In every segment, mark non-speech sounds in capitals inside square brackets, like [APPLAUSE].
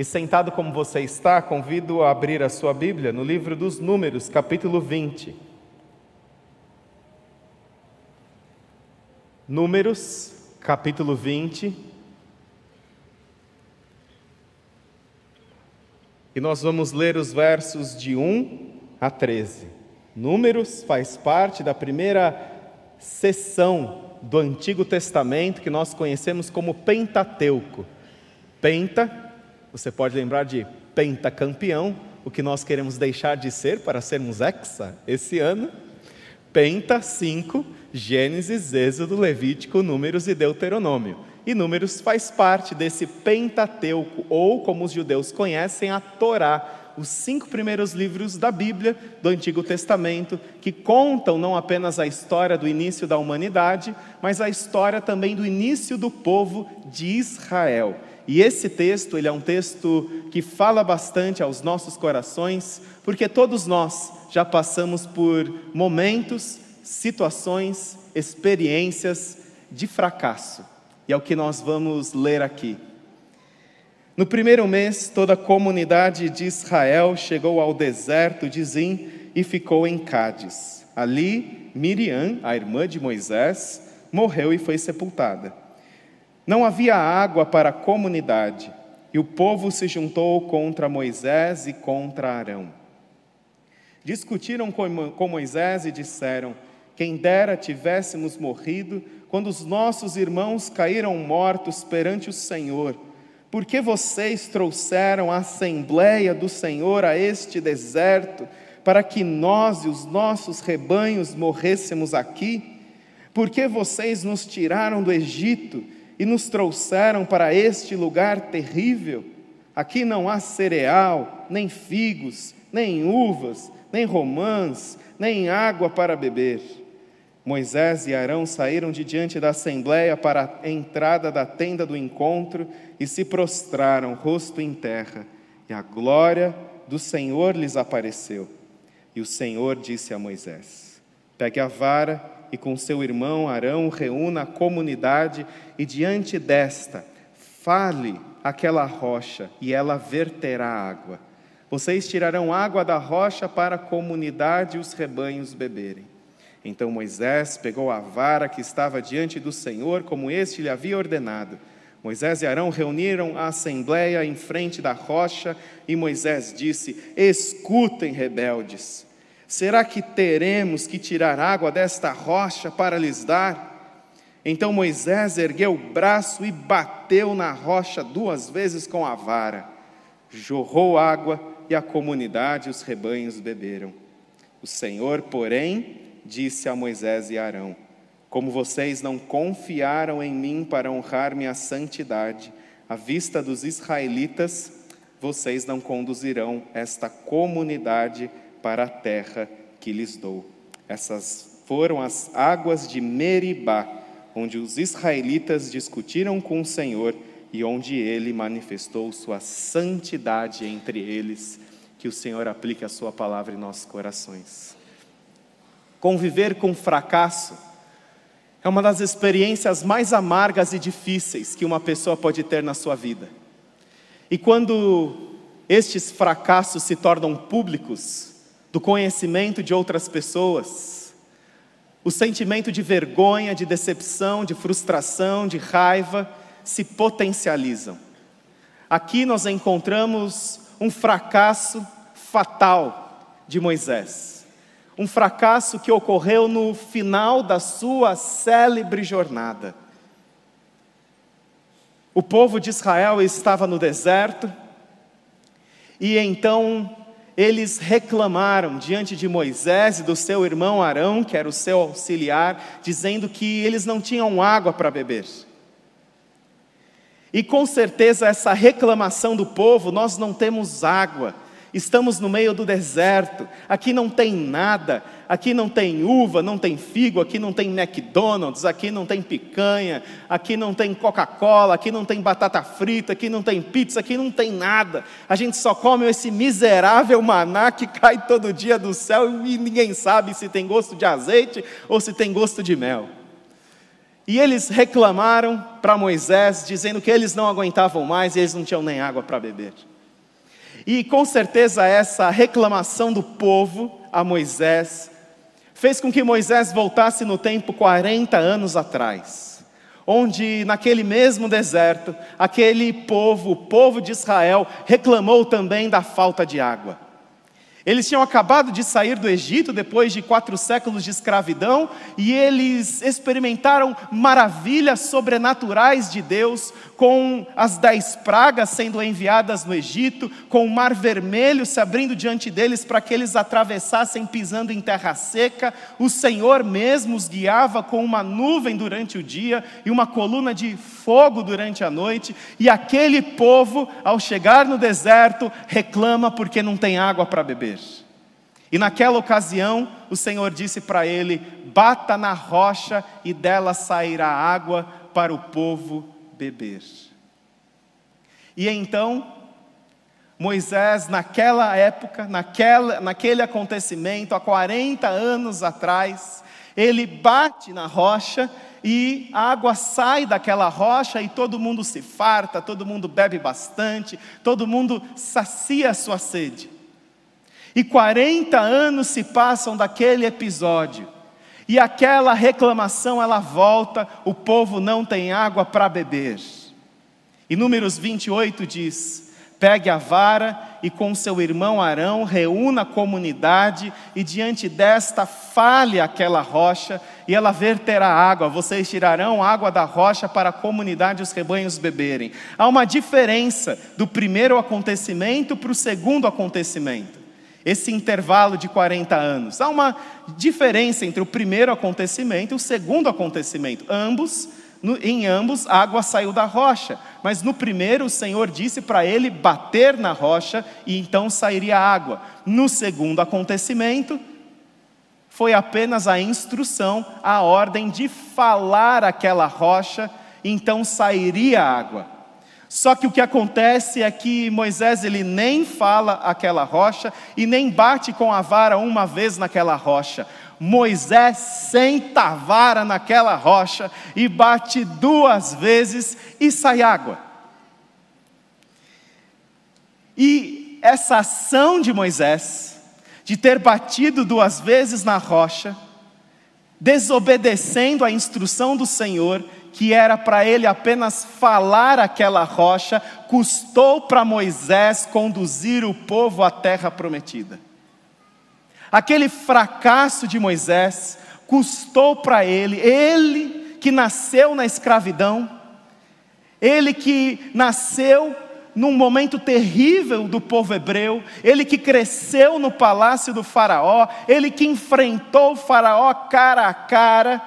E sentado como você está, convido a abrir a sua Bíblia no livro dos Números, capítulo 20. Números, capítulo 20. E nós vamos ler os versos de 1 a 13. Números faz parte da primeira sessão do Antigo Testamento que nós conhecemos como Pentateuco. Penta, você pode lembrar de pentacampeão, o que nós queremos deixar de ser para sermos hexa esse ano. Penta 5, Gênesis, Êxodo, Levítico, Números e Deuteronômio. E Números faz parte desse Pentateuco, ou como os judeus conhecem, a Torá, os cinco primeiros livros da Bíblia, do Antigo Testamento, que contam não apenas a história do início da humanidade, mas a história também do início do povo de Israel. E esse texto, ele é um texto que fala bastante aos nossos corações, porque todos nós já passamos por momentos situações, experiências de fracasso. E é o que nós vamos ler aqui. No primeiro mês, toda a comunidade de Israel chegou ao deserto de Zim e ficou em Cádiz. Ali, Miriam, a irmã de Moisés, morreu e foi sepultada. Não havia água para a comunidade, e o povo se juntou contra Moisés e contra Arão. Discutiram com Moisés e disseram: quem dera tivéssemos morrido quando os nossos irmãos caíram mortos perante o Senhor. Por que vocês trouxeram a assembleia do Senhor a este deserto, para que nós e os nossos rebanhos morrêssemos aqui? Por que vocês nos tiraram do Egito e nos trouxeram para este lugar terrível? Aqui não há cereal, nem figos, nem uvas, nem romãs, nem água para beber. Moisés e Arão saíram de diante da assembleia para a entrada da tenda do encontro e se prostraram, rosto em terra, e a glória do Senhor lhes apareceu. E o Senhor disse a Moisés: Pegue a vara e com seu irmão Arão reúna a comunidade e diante desta fale aquela rocha e ela verterá água. Vocês tirarão água da rocha para a comunidade e os rebanhos beberem. Então Moisés pegou a vara que estava diante do Senhor, como este lhe havia ordenado. Moisés e Arão reuniram a assembleia em frente da rocha, e Moisés disse: Escutem, rebeldes, será que teremos que tirar água desta rocha para lhes dar? Então Moisés ergueu o braço e bateu na rocha duas vezes com a vara. Jorrou água e a comunidade e os rebanhos beberam. O Senhor, porém, disse a Moisés e Arão: Como vocês não confiaram em mim para honrar minha santidade, à vista dos israelitas, vocês não conduzirão esta comunidade para a terra que lhes dou. Essas foram as águas de Meribá, onde os israelitas discutiram com o Senhor e onde ele manifestou sua santidade entre eles. Que o Senhor aplique a sua palavra em nossos corações. Conviver com fracasso é uma das experiências mais amargas e difíceis que uma pessoa pode ter na sua vida. E quando estes fracassos se tornam públicos, do conhecimento de outras pessoas, o sentimento de vergonha, de decepção, de frustração, de raiva se potencializam. Aqui nós encontramos um fracasso fatal de Moisés um fracasso que ocorreu no final da sua célebre jornada. O povo de Israel estava no deserto, e então eles reclamaram diante de Moisés e do seu irmão Arão, que era o seu auxiliar, dizendo que eles não tinham água para beber. E com certeza essa reclamação do povo, nós não temos água, Estamos no meio do deserto, aqui não tem nada, aqui não tem uva, não tem figo, aqui não tem McDonald's, aqui não tem picanha, aqui não tem Coca-Cola, aqui não tem batata frita, aqui não tem pizza, aqui não tem nada. A gente só come esse miserável maná que cai todo dia do céu e ninguém sabe se tem gosto de azeite ou se tem gosto de mel. E eles reclamaram para Moisés, dizendo que eles não aguentavam mais e eles não tinham nem água para beber. E com certeza essa reclamação do povo a Moisés fez com que Moisés voltasse no tempo 40 anos atrás, onde naquele mesmo deserto, aquele povo, o povo de Israel, reclamou também da falta de água. Eles tinham acabado de sair do Egito depois de quatro séculos de escravidão e eles experimentaram maravilhas sobrenaturais de Deus, com as dez pragas sendo enviadas no Egito, com o mar vermelho se abrindo diante deles para que eles atravessassem pisando em terra seca. O Senhor mesmo os guiava com uma nuvem durante o dia e uma coluna de fogo durante a noite, e aquele povo, ao chegar no deserto, reclama porque não tem água para beber. E naquela ocasião, o Senhor disse para ele: bata na rocha e dela sairá água para o povo beber. E então, Moisés, naquela época, naquela, naquele acontecimento, há 40 anos atrás, ele bate na rocha e a água sai daquela rocha e todo mundo se farta, todo mundo bebe bastante, todo mundo sacia a sua sede. E 40 anos se passam daquele episódio. E aquela reclamação ela volta, o povo não tem água para beber. E Números 28 diz: Pegue a vara e com seu irmão Arão reúna a comunidade e diante desta fale aquela rocha e ela verterá água. Vocês tirarão água da rocha para a comunidade e os rebanhos beberem. Há uma diferença do primeiro acontecimento para o segundo acontecimento esse intervalo de 40 anos. Há uma diferença entre o primeiro acontecimento e o segundo acontecimento. Ambos, no, em ambos, a água saiu da rocha, mas no primeiro o Senhor disse para ele bater na rocha e então sairia água. No segundo acontecimento, foi apenas a instrução, a ordem de falar aquela rocha, então sairia água. Só que o que acontece é que Moisés ele nem fala aquela rocha e nem bate com a vara uma vez naquela rocha. Moisés senta a vara naquela rocha e bate duas vezes e sai água. E essa ação de Moisés, de ter batido duas vezes na rocha, desobedecendo a instrução do Senhor, que era para ele apenas falar aquela rocha, custou para Moisés conduzir o povo à terra prometida. Aquele fracasso de Moisés custou para ele, ele que nasceu na escravidão, ele que nasceu num momento terrível do povo hebreu, ele que cresceu no palácio do Faraó, ele que enfrentou o Faraó cara a cara,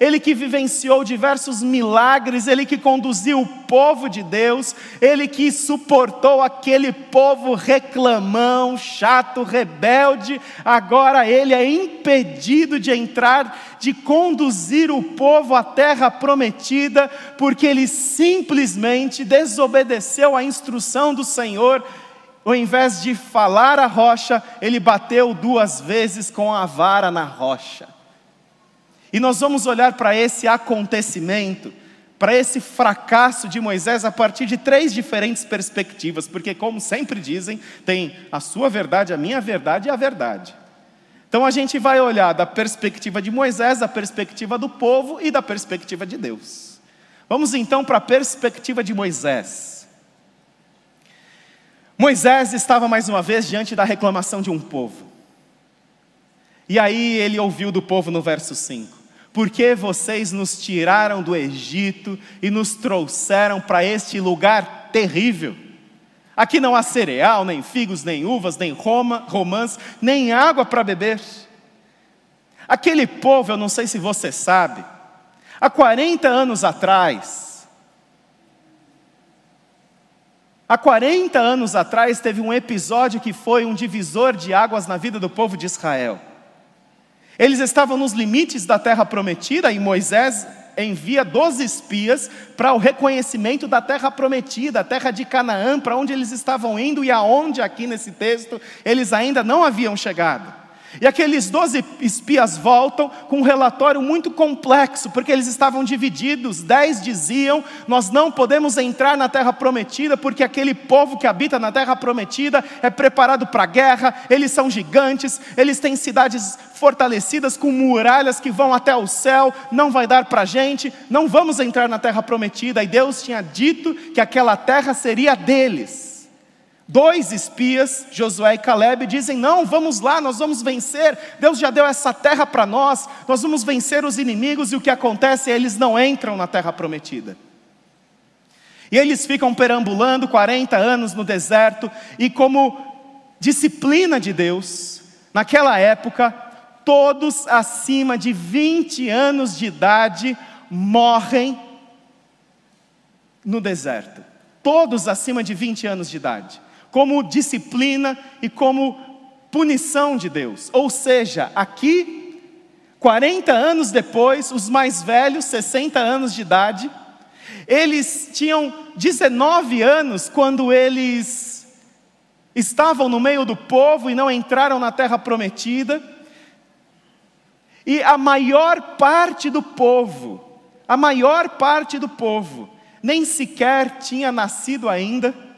ele que vivenciou diversos milagres, ele que conduziu o povo de Deus, ele que suportou aquele povo reclamão, chato, rebelde, agora ele é impedido de entrar, de conduzir o povo à terra prometida, porque ele simplesmente desobedeceu à instrução do Senhor. Ao invés de falar a rocha, ele bateu duas vezes com a vara na rocha. E nós vamos olhar para esse acontecimento, para esse fracasso de Moisés a partir de três diferentes perspectivas, porque, como sempre dizem, tem a sua verdade, a minha verdade e a verdade. Então a gente vai olhar da perspectiva de Moisés, da perspectiva do povo e da perspectiva de Deus. Vamos então para a perspectiva de Moisés. Moisés estava mais uma vez diante da reclamação de um povo. E aí ele ouviu do povo no verso 5 porque vocês nos tiraram do Egito e nos trouxeram para este lugar terrível. Aqui não há cereal, nem figos, nem uvas, nem roma, romãs, nem água para beber. Aquele povo, eu não sei se você sabe, há 40 anos atrás, há 40 anos atrás teve um episódio que foi um divisor de águas na vida do povo de Israel. Eles estavam nos limites da terra prometida e Moisés envia 12 espias para o reconhecimento da terra prometida, a terra de Canaã, para onde eles estavam indo e aonde aqui nesse texto eles ainda não haviam chegado. E aqueles doze espias voltam com um relatório muito complexo, porque eles estavam divididos. Dez diziam: Nós não podemos entrar na terra prometida, porque aquele povo que habita na terra prometida é preparado para a guerra, eles são gigantes, eles têm cidades fortalecidas com muralhas que vão até o céu, não vai dar para a gente, não vamos entrar na terra prometida. E Deus tinha dito que aquela terra seria deles. Dois espias, Josué e Caleb, dizem: Não, vamos lá, nós vamos vencer. Deus já deu essa terra para nós, nós vamos vencer os inimigos. E o que acontece é eles não entram na terra prometida. E eles ficam perambulando 40 anos no deserto, e como disciplina de Deus, naquela época, todos acima de 20 anos de idade morrem no deserto. Todos acima de 20 anos de idade como disciplina e como punição de Deus. Ou seja, aqui, 40 anos depois, os mais velhos, 60 anos de idade, eles tinham 19 anos quando eles estavam no meio do povo e não entraram na terra prometida. E a maior parte do povo, a maior parte do povo, nem sequer tinha nascido ainda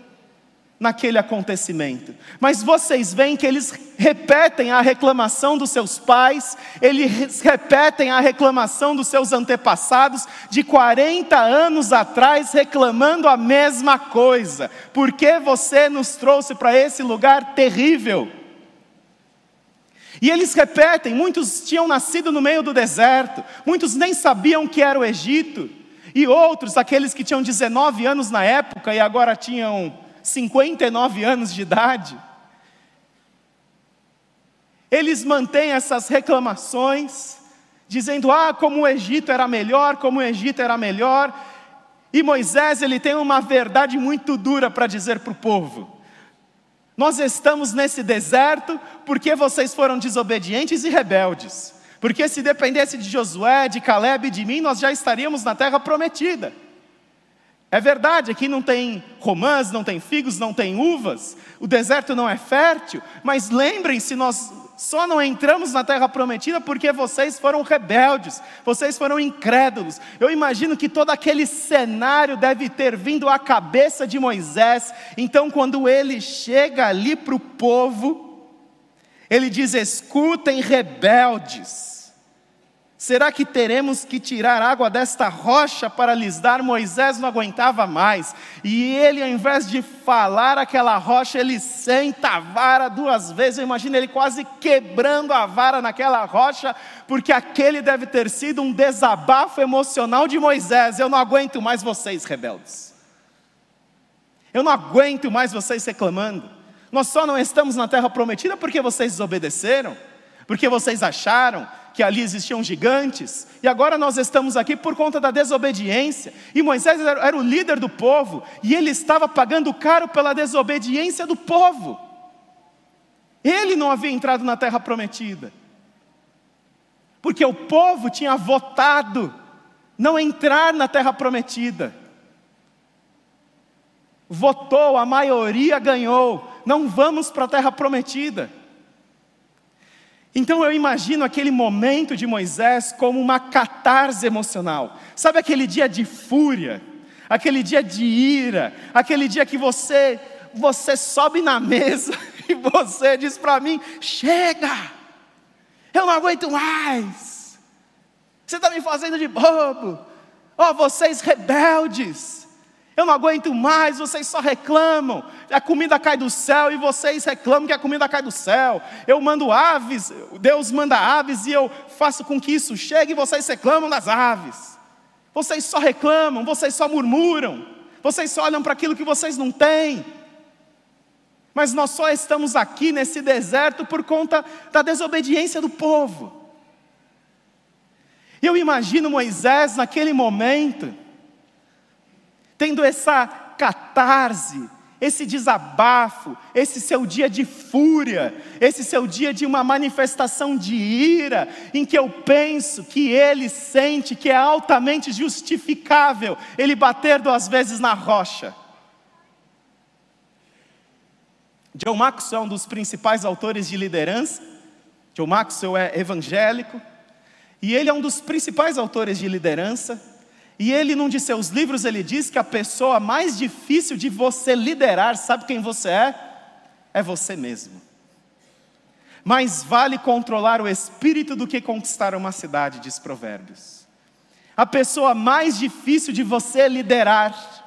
naquele acontecimento. Mas vocês veem que eles repetem a reclamação dos seus pais, eles repetem a reclamação dos seus antepassados de 40 anos atrás, reclamando a mesma coisa. Por que você nos trouxe para esse lugar terrível? E eles repetem, muitos tinham nascido no meio do deserto, muitos nem sabiam que era o Egito, e outros, aqueles que tinham 19 anos na época e agora tinham 59 anos de idade. Eles mantêm essas reclamações, dizendo: "Ah, como o Egito era melhor, como o Egito era melhor". E Moisés, ele tem uma verdade muito dura para dizer para o povo. Nós estamos nesse deserto porque vocês foram desobedientes e rebeldes. Porque se dependesse de Josué, de Caleb e de mim, nós já estaríamos na terra prometida. É verdade, aqui não tem romãs, não tem figos, não tem uvas, o deserto não é fértil, mas lembrem-se, nós só não entramos na terra prometida porque vocês foram rebeldes, vocês foram incrédulos. Eu imagino que todo aquele cenário deve ter vindo à cabeça de Moisés. Então, quando ele chega ali para o povo, ele diz: escutem, rebeldes. Será que teremos que tirar água desta rocha para lhes dar? Moisés não aguentava mais. E ele, ao invés de falar aquela rocha, ele senta a vara duas vezes. Eu imagino ele quase quebrando a vara naquela rocha, porque aquele deve ter sido um desabafo emocional de Moisés. Eu não aguento mais vocês, rebeldes. Eu não aguento mais vocês reclamando. Nós só não estamos na terra prometida porque vocês desobedeceram, porque vocês acharam que ali existiam gigantes, e agora nós estamos aqui por conta da desobediência. E Moisés era o líder do povo, e ele estava pagando caro pela desobediência do povo. Ele não havia entrado na terra prometida, porque o povo tinha votado não entrar na terra prometida. Votou, a maioria ganhou, não vamos para a terra prometida. Então eu imagino aquele momento de Moisés como uma catarse emocional. Sabe aquele dia de fúria, aquele dia de ira, aquele dia que você você sobe na mesa [LAUGHS] e você diz para mim: "Chega! Eu não aguento mais. Você está me fazendo de bobo. Ó, oh, vocês rebeldes. Eu não aguento mais, vocês só reclamam. A comida cai do céu e vocês reclamam que a comida cai do céu. Eu mando aves, Deus manda aves e eu faço com que isso chegue e vocês reclamam das aves. Vocês só reclamam, vocês só murmuram. Vocês só olham para aquilo que vocês não têm. Mas nós só estamos aqui nesse deserto por conta da desobediência do povo. Eu imagino Moisés naquele momento tendo essa catarse, esse desabafo, esse seu dia de fúria, esse seu dia de uma manifestação de ira, em que eu penso que ele sente que é altamente justificável ele bater duas vezes na rocha. John Maxwell é um dos principais autores de liderança, John Maxwell é evangélico e ele é um dos principais autores de liderança. E ele, num de seus livros, ele diz que a pessoa mais difícil de você liderar, sabe quem você é? É você mesmo. Mais vale controlar o espírito do que conquistar uma cidade, diz Provérbios. A pessoa mais difícil de você liderar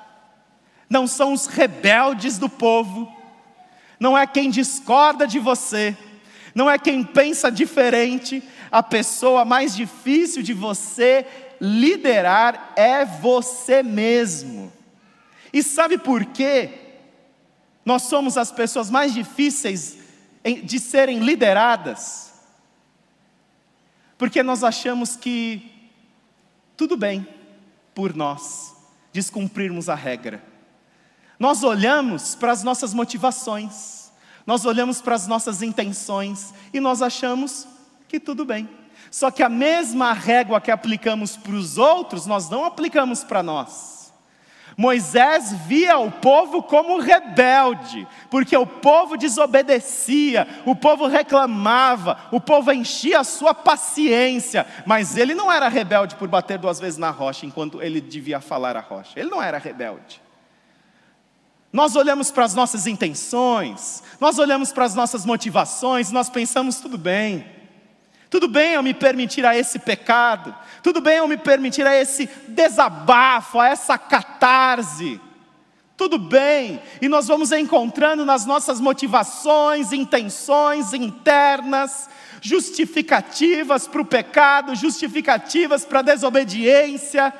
não são os rebeldes do povo, não é quem discorda de você, não é quem pensa diferente, a pessoa mais difícil de você liderar é você mesmo. E sabe por quê? Nós somos as pessoas mais difíceis de serem lideradas, porque nós achamos que tudo bem por nós descumprirmos a regra. Nós olhamos para as nossas motivações, nós olhamos para as nossas intenções e nós achamos que tudo bem. Só que a mesma régua que aplicamos para os outros, nós não aplicamos para nós. Moisés via o povo como rebelde, porque o povo desobedecia, o povo reclamava, o povo enchia a sua paciência, mas ele não era rebelde por bater duas vezes na rocha enquanto ele devia falar a rocha, ele não era rebelde. Nós olhamos para as nossas intenções, nós olhamos para as nossas motivações, nós pensamos tudo bem. Tudo bem eu me permitir a esse pecado, tudo bem eu me permitir a esse desabafo, a essa catarse. Tudo bem, e nós vamos encontrando nas nossas motivações, intenções internas, justificativas para o pecado, justificativas para a desobediência,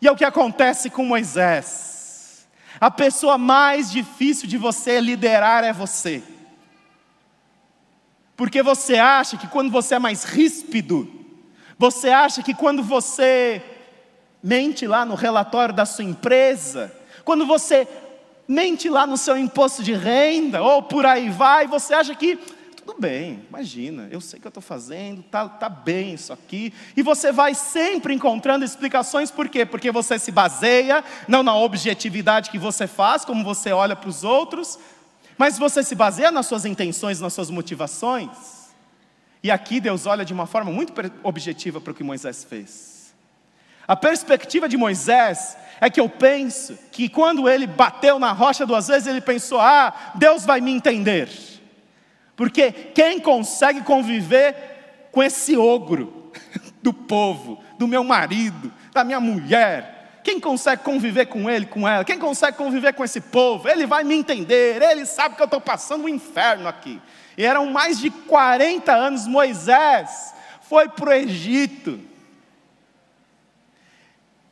e é o que acontece com Moisés. A pessoa mais difícil de você liderar é você. Porque você acha que quando você é mais ríspido, você acha que quando você mente lá no relatório da sua empresa, quando você mente lá no seu imposto de renda, ou por aí vai, você acha que tudo bem, imagina, eu sei o que eu estou fazendo, tá, tá bem isso aqui. E você vai sempre encontrando explicações, por quê? Porque você se baseia não na objetividade que você faz, como você olha para os outros, mas você se baseia nas suas intenções, nas suas motivações. E aqui Deus olha de uma forma muito objetiva para o que Moisés fez. A perspectiva de Moisés é que eu penso que quando ele bateu na rocha duas vezes, ele pensou: ah, Deus vai me entender. Porque quem consegue conviver com esse ogro [LAUGHS] do povo, do meu marido, da minha mulher, quem consegue conviver com ele, com ela? Quem consegue conviver com esse povo? Ele vai me entender, ele sabe que eu estou passando um inferno aqui. E eram mais de 40 anos, Moisés foi para o Egito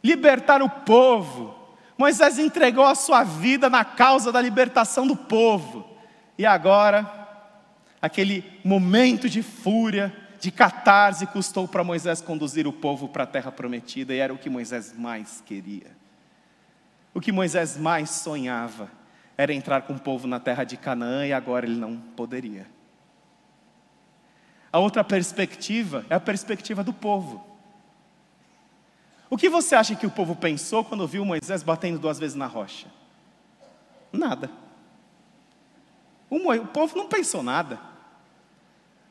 libertar o povo. Moisés entregou a sua vida na causa da libertação do povo. E agora aquele momento de fúria, de catarse, custou para Moisés conduzir o povo para a terra prometida, e era o que Moisés mais queria. O que Moisés mais sonhava era entrar com o povo na terra de Canaã, e agora ele não poderia. A outra perspectiva é a perspectiva do povo. O que você acha que o povo pensou quando viu Moisés batendo duas vezes na rocha? Nada. O povo não pensou nada.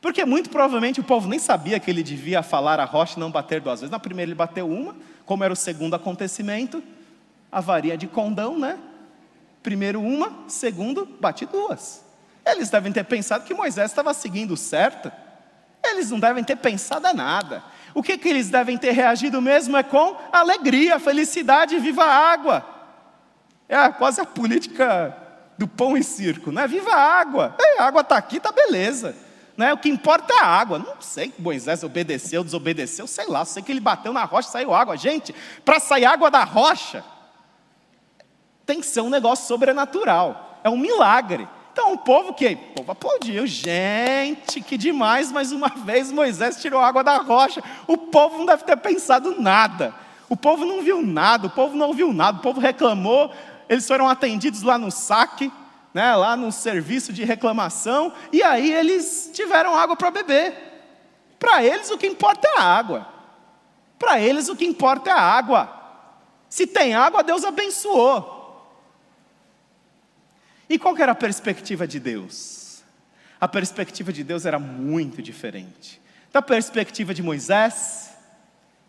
Porque muito provavelmente o povo nem sabia que ele devia falar a rocha e não bater duas vezes. Na primeira ele bateu uma, como era o segundo acontecimento, a varia de condão, né? Primeiro uma, segundo, bate duas. Eles devem ter pensado que Moisés estava seguindo certo. Eles não devem ter pensado a nada. O que, que eles devem ter reagido mesmo é com alegria, felicidade, viva a água. É quase a política do pão e circo, né? Viva a água. É, a água está aqui, está beleza. Né? O que importa é a água. Não sei que Moisés obedeceu, desobedeceu, sei lá. Sei que ele bateu na rocha e saiu água. Gente, para sair água da rocha, tem que ser um negócio sobrenatural. É um milagre. Então o povo que? O povo aplaudiu. Gente, que demais, mais uma [LAUGHS] vez Moisés tirou água da rocha. O povo não deve ter pensado nada. O povo não viu nada, o povo não viu nada, o povo reclamou, eles foram atendidos lá no saque né, lá no serviço de reclamação, e aí eles tiveram água para beber. Para eles o que importa é a água. Para eles o que importa é a água. Se tem água, Deus abençoou. E qual era a perspectiva de Deus? A perspectiva de Deus era muito diferente. Da perspectiva de Moisés,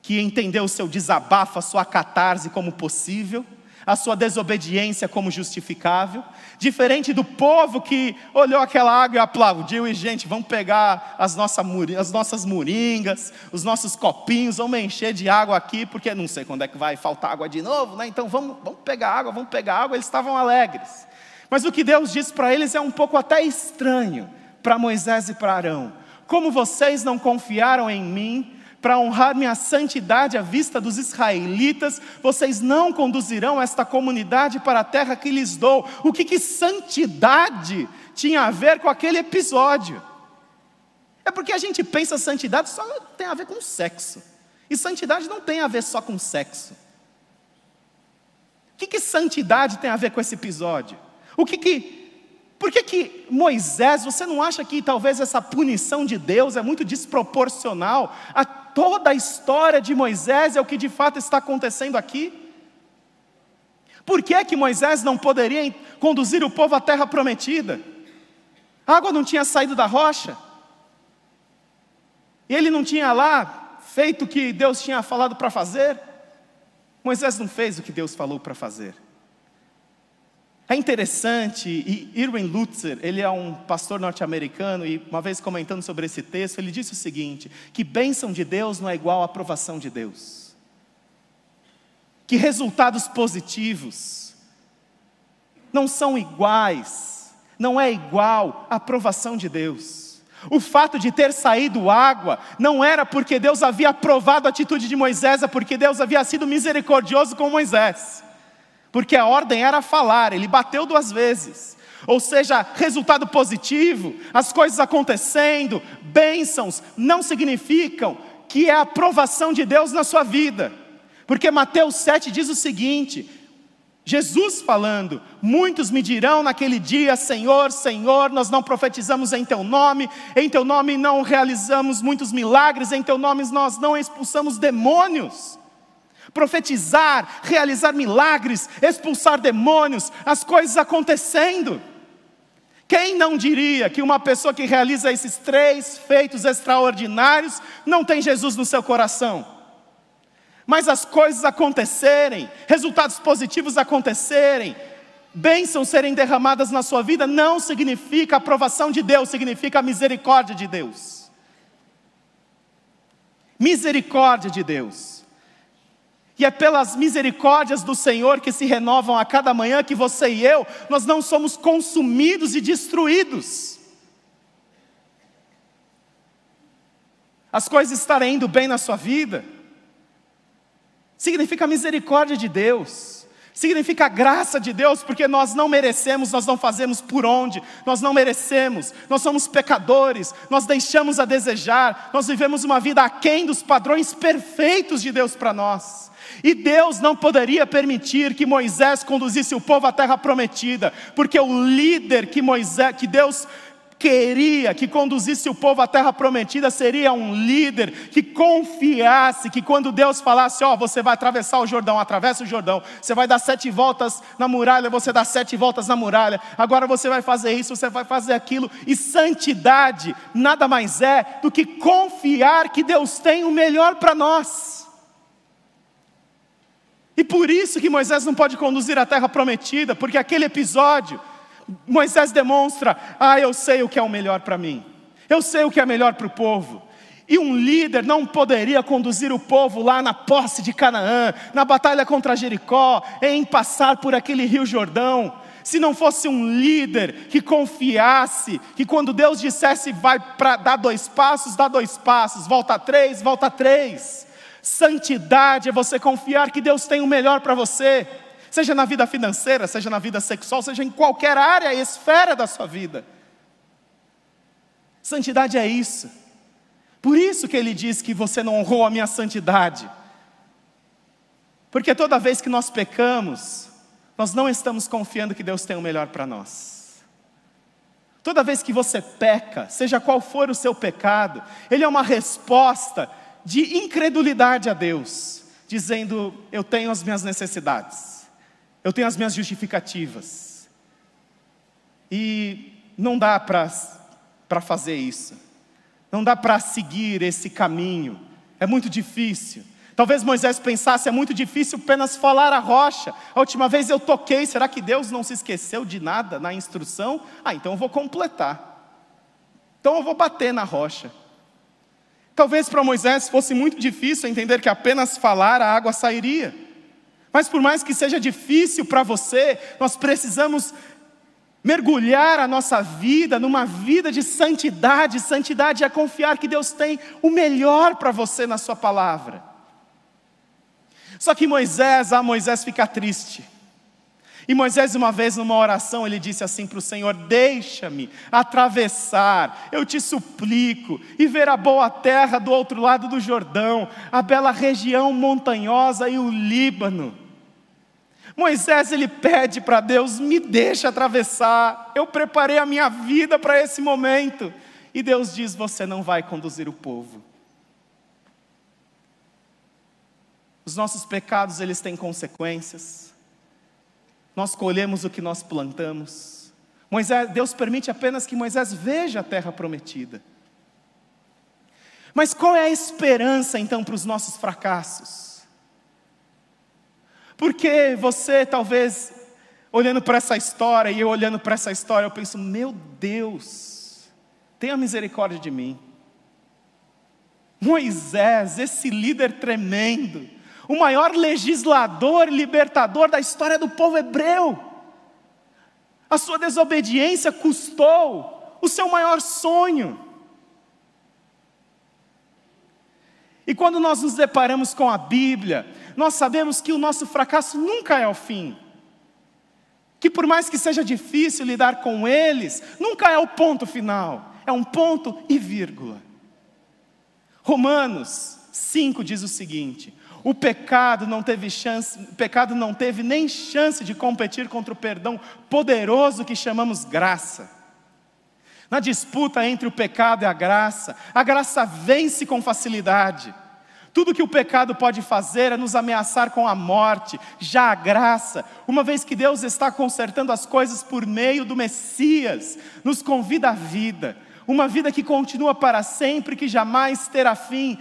que entendeu o seu desabafo, a sua catarse como possível, a sua desobediência como justificável, diferente do povo que olhou aquela água e aplaudiu, e gente, vamos pegar as, nossa, as nossas moringas, os nossos copinhos, vamos encher de água aqui, porque não sei quando é que vai faltar água de novo, né? então vamos, vamos pegar água, vamos pegar água, eles estavam alegres. Mas o que Deus disse para eles é um pouco até estranho para Moisés e para Arão. Como vocês não confiaram em mim, para honrar minha santidade à vista dos israelitas, vocês não conduzirão esta comunidade para a terra que lhes dou. O que, que santidade tinha a ver com aquele episódio? É porque a gente pensa santidade só tem a ver com sexo. E santidade não tem a ver só com sexo. O que, que santidade tem a ver com esse episódio? O que que. Por que, que Moisés, você não acha que talvez essa punição de Deus é muito desproporcional a toda a história de Moisés é o que de fato está acontecendo aqui? Por que, que Moisés não poderia conduzir o povo à terra prometida? A água não tinha saído da rocha? Ele não tinha lá feito o que Deus tinha falado para fazer? Moisés não fez o que Deus falou para fazer. É interessante, e Irwin Lutzer, ele é um pastor norte-americano, e uma vez comentando sobre esse texto, ele disse o seguinte: que bênção de Deus não é igual à aprovação de Deus, que resultados positivos não são iguais, não é igual à aprovação de Deus. O fato de ter saído água não era porque Deus havia aprovado a atitude de Moisés, é porque Deus havia sido misericordioso com Moisés porque a ordem era falar, ele bateu duas vezes. Ou seja, resultado positivo, as coisas acontecendo, bênçãos, não significam que é a aprovação de Deus na sua vida. Porque Mateus 7 diz o seguinte: Jesus falando: Muitos me dirão naquele dia, Senhor, Senhor, nós não profetizamos em Teu nome, em Teu nome não realizamos muitos milagres, em Teu nome nós não expulsamos demônios profetizar, realizar milagres, expulsar demônios, as coisas acontecendo. Quem não diria que uma pessoa que realiza esses três feitos extraordinários não tem Jesus no seu coração? Mas as coisas acontecerem, resultados positivos acontecerem, bênçãos serem derramadas na sua vida, não significa aprovação de Deus, significa a misericórdia de Deus. Misericórdia de Deus. E é pelas misericórdias do Senhor que se renovam a cada manhã que você e eu, nós não somos consumidos e destruídos. As coisas estarem indo bem na sua vida, significa a misericórdia de Deus, significa a graça de Deus, porque nós não merecemos, nós não fazemos por onde, nós não merecemos, nós somos pecadores, nós deixamos a desejar, nós vivemos uma vida aquém dos padrões perfeitos de Deus para nós. E Deus não poderia permitir que Moisés conduzisse o povo à terra prometida, porque o líder que Moisés, que Deus queria que conduzisse o povo à terra prometida seria um líder que confiasse que quando Deus falasse, ó, oh, você vai atravessar o Jordão, atravessa o Jordão, você vai dar sete voltas na muralha, você dá sete voltas na muralha, agora você vai fazer isso, você vai fazer aquilo, e santidade nada mais é do que confiar que Deus tem o melhor para nós. E por isso que Moisés não pode conduzir a terra prometida, porque aquele episódio, Moisés demonstra: ah, eu sei o que é o melhor para mim, eu sei o que é melhor para o povo. E um líder não poderia conduzir o povo lá na posse de Canaã, na batalha contra Jericó, em passar por aquele rio Jordão, se não fosse um líder que confiasse, que quando Deus dissesse vai para dar dois passos, dá dois passos, volta três, volta três. Santidade é você confiar que Deus tem o melhor para você, seja na vida financeira, seja na vida sexual, seja em qualquer área e esfera da sua vida. Santidade é isso. Por isso que ele diz que você não honrou a minha santidade. Porque toda vez que nós pecamos, nós não estamos confiando que Deus tem o melhor para nós. Toda vez que você peca, seja qual for o seu pecado, ele é uma resposta de incredulidade a Deus, dizendo: Eu tenho as minhas necessidades, eu tenho as minhas justificativas, e não dá para fazer isso. Não dá para seguir esse caminho. É muito difícil. Talvez Moisés pensasse, é muito difícil apenas falar a rocha. A última vez eu toquei, será que Deus não se esqueceu de nada na instrução? Ah, então eu vou completar. Então eu vou bater na rocha. Talvez para Moisés fosse muito difícil entender que apenas falar a água sairia. Mas por mais que seja difícil para você, nós precisamos mergulhar a nossa vida numa vida de santidade. Santidade é confiar que Deus tem o melhor para você na Sua palavra. Só que Moisés, ah, Moisés fica triste. E Moisés, uma vez numa oração, ele disse assim para o Senhor: Deixa-me atravessar, eu te suplico, e ver a boa terra do outro lado do Jordão, a bela região montanhosa e o Líbano. Moisés ele pede para Deus: Me deixa atravessar, eu preparei a minha vida para esse momento. E Deus diz: Você não vai conduzir o povo. Os nossos pecados, eles têm consequências. Nós colhemos o que nós plantamos. Moisés, Deus permite apenas que Moisés veja a terra prometida. Mas qual é a esperança então para os nossos fracassos? Porque você talvez olhando para essa história e eu olhando para essa história, eu penso: meu Deus, tenha misericórdia de mim. Moisés, esse líder tremendo, o maior legislador libertador da história do povo hebreu. A sua desobediência custou o seu maior sonho. E quando nós nos deparamos com a Bíblia, nós sabemos que o nosso fracasso nunca é o fim. Que por mais que seja difícil lidar com eles, nunca é o ponto final, é um ponto e vírgula. Romanos 5 diz o seguinte: o pecado não teve chance, o pecado não teve nem chance de competir contra o perdão poderoso que chamamos graça. Na disputa entre o pecado e a graça, a graça vence com facilidade. Tudo que o pecado pode fazer é nos ameaçar com a morte, já a graça, uma vez que Deus está consertando as coisas por meio do Messias, nos convida à vida, uma vida que continua para sempre, que jamais terá fim,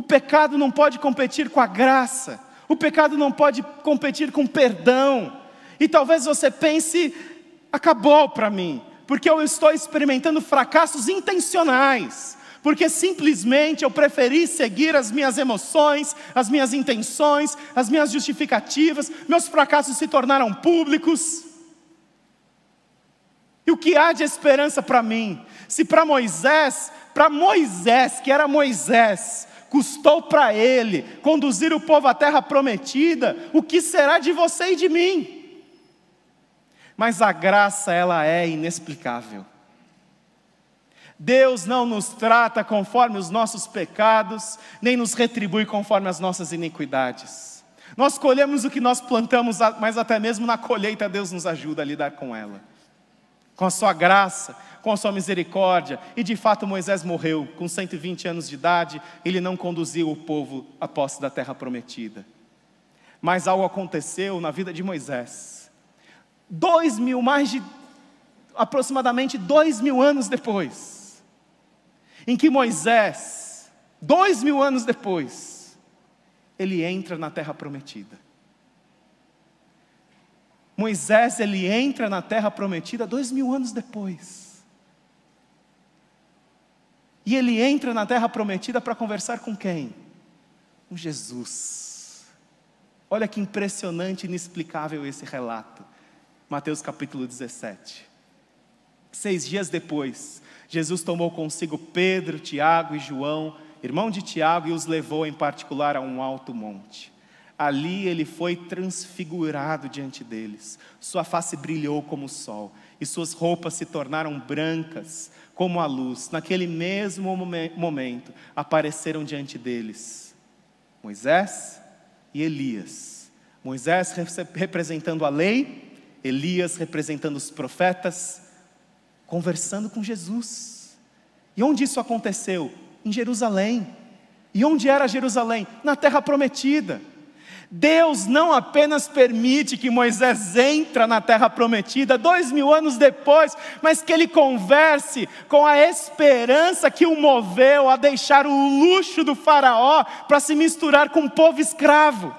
o pecado não pode competir com a graça, o pecado não pode competir com perdão. E talvez você pense, acabou para mim, porque eu estou experimentando fracassos intencionais, porque simplesmente eu preferi seguir as minhas emoções, as minhas intenções, as minhas justificativas, meus fracassos se tornaram públicos. E o que há de esperança para mim? Se para Moisés, para Moisés, que era Moisés, custou para ele conduzir o povo à terra prometida, o que será de você e de mim? Mas a graça, ela é inexplicável. Deus não nos trata conforme os nossos pecados, nem nos retribui conforme as nossas iniquidades. Nós colhemos o que nós plantamos, mas até mesmo na colheita Deus nos ajuda a lidar com ela. Com a sua graça, com a sua misericórdia. E de fato Moisés morreu com 120 anos de idade, ele não conduziu o povo à posse da terra prometida. Mas algo aconteceu na vida de Moisés. Dois mil, mais de aproximadamente dois mil anos depois, em que Moisés, dois mil anos depois, ele entra na terra prometida. Moisés ele entra na terra prometida dois mil anos depois. E ele entra na terra prometida para conversar com quem? Com Jesus. Olha que impressionante, inexplicável esse relato. Mateus capítulo 17. Seis dias depois, Jesus tomou consigo Pedro, Tiago e João, irmão de Tiago, e os levou em particular a um alto monte. Ali ele foi transfigurado diante deles. Sua face brilhou como o sol, e suas roupas se tornaram brancas como a luz. Naquele mesmo momento apareceram diante deles Moisés e Elias. Moisés representando a lei, Elias representando os profetas, conversando com Jesus. E onde isso aconteceu? Em Jerusalém. E onde era Jerusalém? Na terra prometida. Deus não apenas permite que Moisés entre na terra prometida dois mil anos depois, mas que ele converse com a esperança que o moveu a deixar o luxo do Faraó para se misturar com o povo escravo.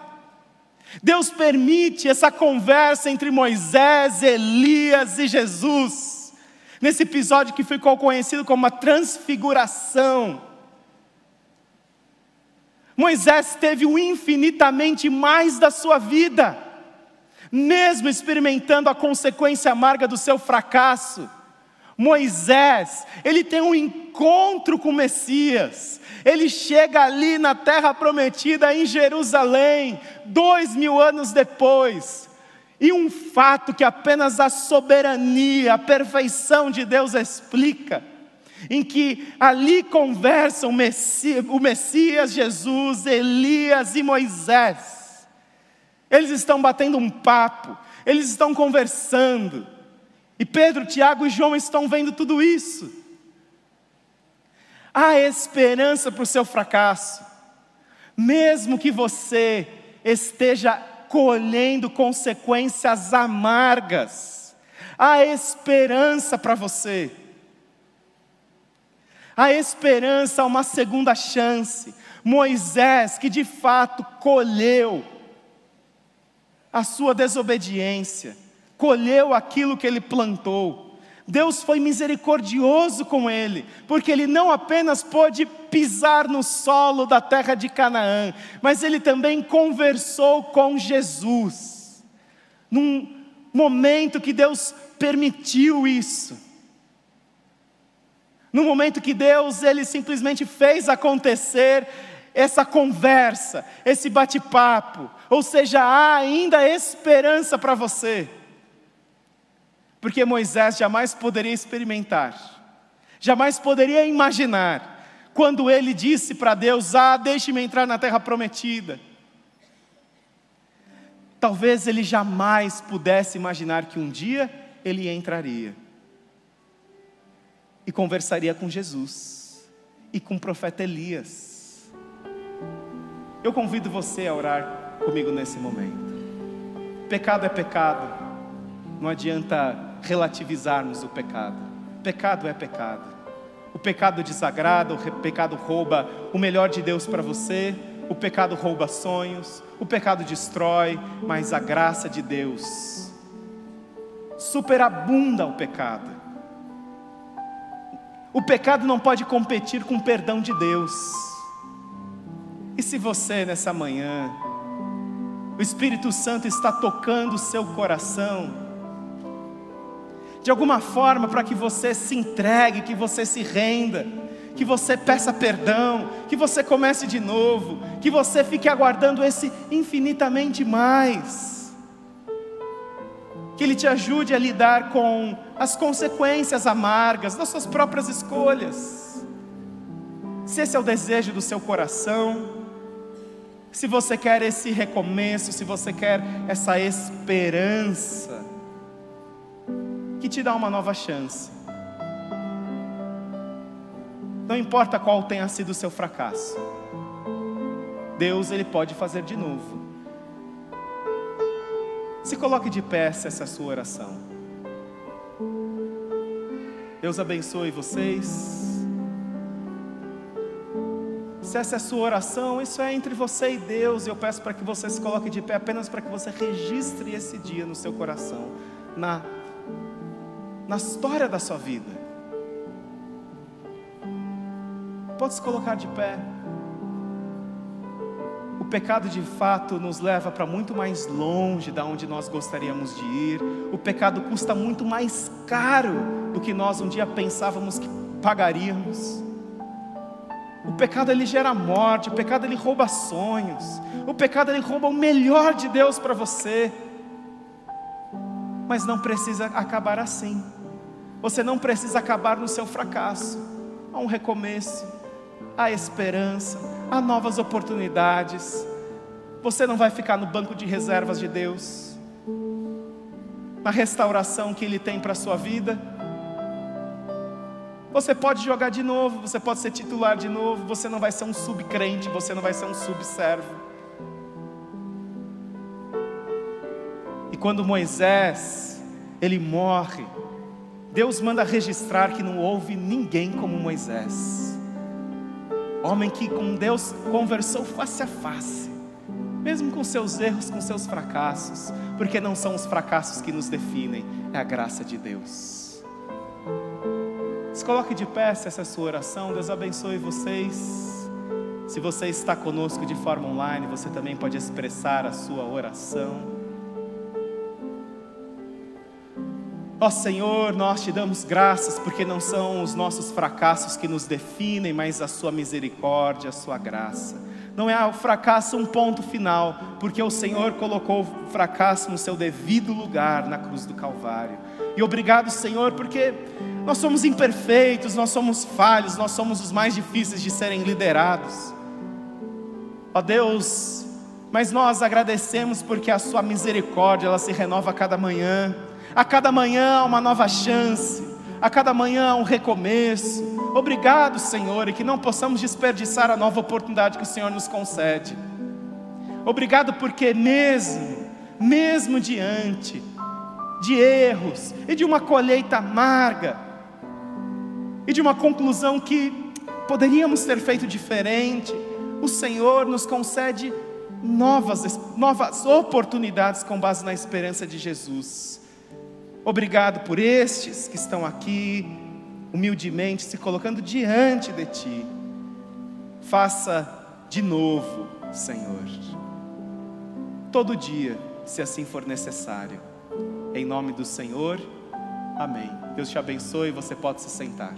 Deus permite essa conversa entre Moisés, Elias e Jesus, nesse episódio que ficou conhecido como a transfiguração. Moisés teve o infinitamente mais da sua vida, mesmo experimentando a consequência amarga do seu fracasso. Moisés, ele tem um encontro com o Messias, ele chega ali na terra prometida em Jerusalém, dois mil anos depois, e um fato que apenas a soberania, a perfeição de Deus explica em que ali conversam o Messias, Jesus, Elias e Moisés. Eles estão batendo um papo, eles estão conversando. E Pedro, Tiago e João estão vendo tudo isso. Há esperança para o seu fracasso, mesmo que você esteja colhendo consequências amargas, há esperança para você a esperança uma segunda chance. Moisés, que de fato colheu a sua desobediência, colheu aquilo que ele plantou. Deus foi misericordioso com ele, porque ele não apenas pôde pisar no solo da terra de Canaã, mas ele também conversou com Jesus. Num momento que Deus permitiu isso. No momento que Deus ele simplesmente fez acontecer essa conversa, esse bate-papo, ou seja, há ainda esperança para você. Porque Moisés jamais poderia experimentar, jamais poderia imaginar, quando ele disse para Deus: Ah, deixe-me entrar na terra prometida. Talvez ele jamais pudesse imaginar que um dia ele entraria e conversaria com Jesus e com o profeta Elias. Eu convido você a orar comigo nesse momento. Pecado é pecado, não adianta relativizarmos o pecado. Pecado é pecado. O pecado desagrada, o pecado rouba o melhor de Deus para você, o pecado rouba sonhos, o pecado destrói, mas a graça de Deus superabunda o pecado. O pecado não pode competir com o perdão de Deus. E se você nessa manhã, o Espírito Santo está tocando o seu coração, de alguma forma para que você se entregue, que você se renda, que você peça perdão, que você comece de novo, que você fique aguardando esse infinitamente mais que Ele te ajude a lidar com as consequências amargas das suas próprias escolhas. Se esse é o desejo do seu coração, se você quer esse recomeço, se você quer essa esperança, que te dá uma nova chance. Não importa qual tenha sido o seu fracasso, Deus ele pode fazer de novo. Se coloque de pé se essa é a sua oração. Deus abençoe vocês. Se essa é a sua oração, isso é entre você e Deus. Eu peço para que você se coloque de pé apenas para que você registre esse dia no seu coração, na, na história da sua vida. Pode se colocar de pé pecado de fato nos leva para muito mais longe da onde nós gostaríamos de ir. O pecado custa muito mais caro do que nós um dia pensávamos que pagaríamos. O pecado ele gera morte, o pecado ele rouba sonhos. O pecado ele rouba o melhor de Deus para você. Mas não precisa acabar assim. Você não precisa acabar no seu fracasso. Há um recomeço, há esperança há novas oportunidades. Você não vai ficar no banco de reservas de Deus. Na restauração que Ele tem para a sua vida. Você pode jogar de novo, você pode ser titular de novo, você não vai ser um subcrente, você não vai ser um subservo. quando Moisés, ele morre, Deus manda registrar que não houve ninguém como Moisés. Homem que com Deus conversou face a face, mesmo com seus erros, com seus fracassos, porque não são os fracassos que nos definem, é a graça de Deus. Se coloque de pé se essa é a sua oração, Deus abençoe vocês. Se você está conosco de forma online, você também pode expressar a sua oração. Ó Senhor, nós te damos graças porque não são os nossos fracassos que nos definem, mas a Sua misericórdia, a Sua graça. Não é o fracasso um ponto final, porque o Senhor colocou o fracasso no seu devido lugar na cruz do Calvário. E obrigado, Senhor, porque nós somos imperfeitos, nós somos falhos, nós somos os mais difíceis de serem liderados. Ó Deus, mas nós agradecemos porque a Sua misericórdia, ela se renova a cada manhã. A cada manhã uma nova chance, a cada manhã um recomeço. Obrigado, Senhor, e que não possamos desperdiçar a nova oportunidade que o Senhor nos concede. Obrigado porque mesmo, mesmo diante de erros e de uma colheita amarga e de uma conclusão que poderíamos ter feito diferente, o Senhor nos concede novas, novas oportunidades com base na esperança de Jesus. Obrigado por estes que estão aqui, humildemente se colocando diante de Ti. Faça de novo, Senhor. Todo dia, se assim for necessário. Em nome do Senhor, amém. Deus te abençoe, você pode se sentar.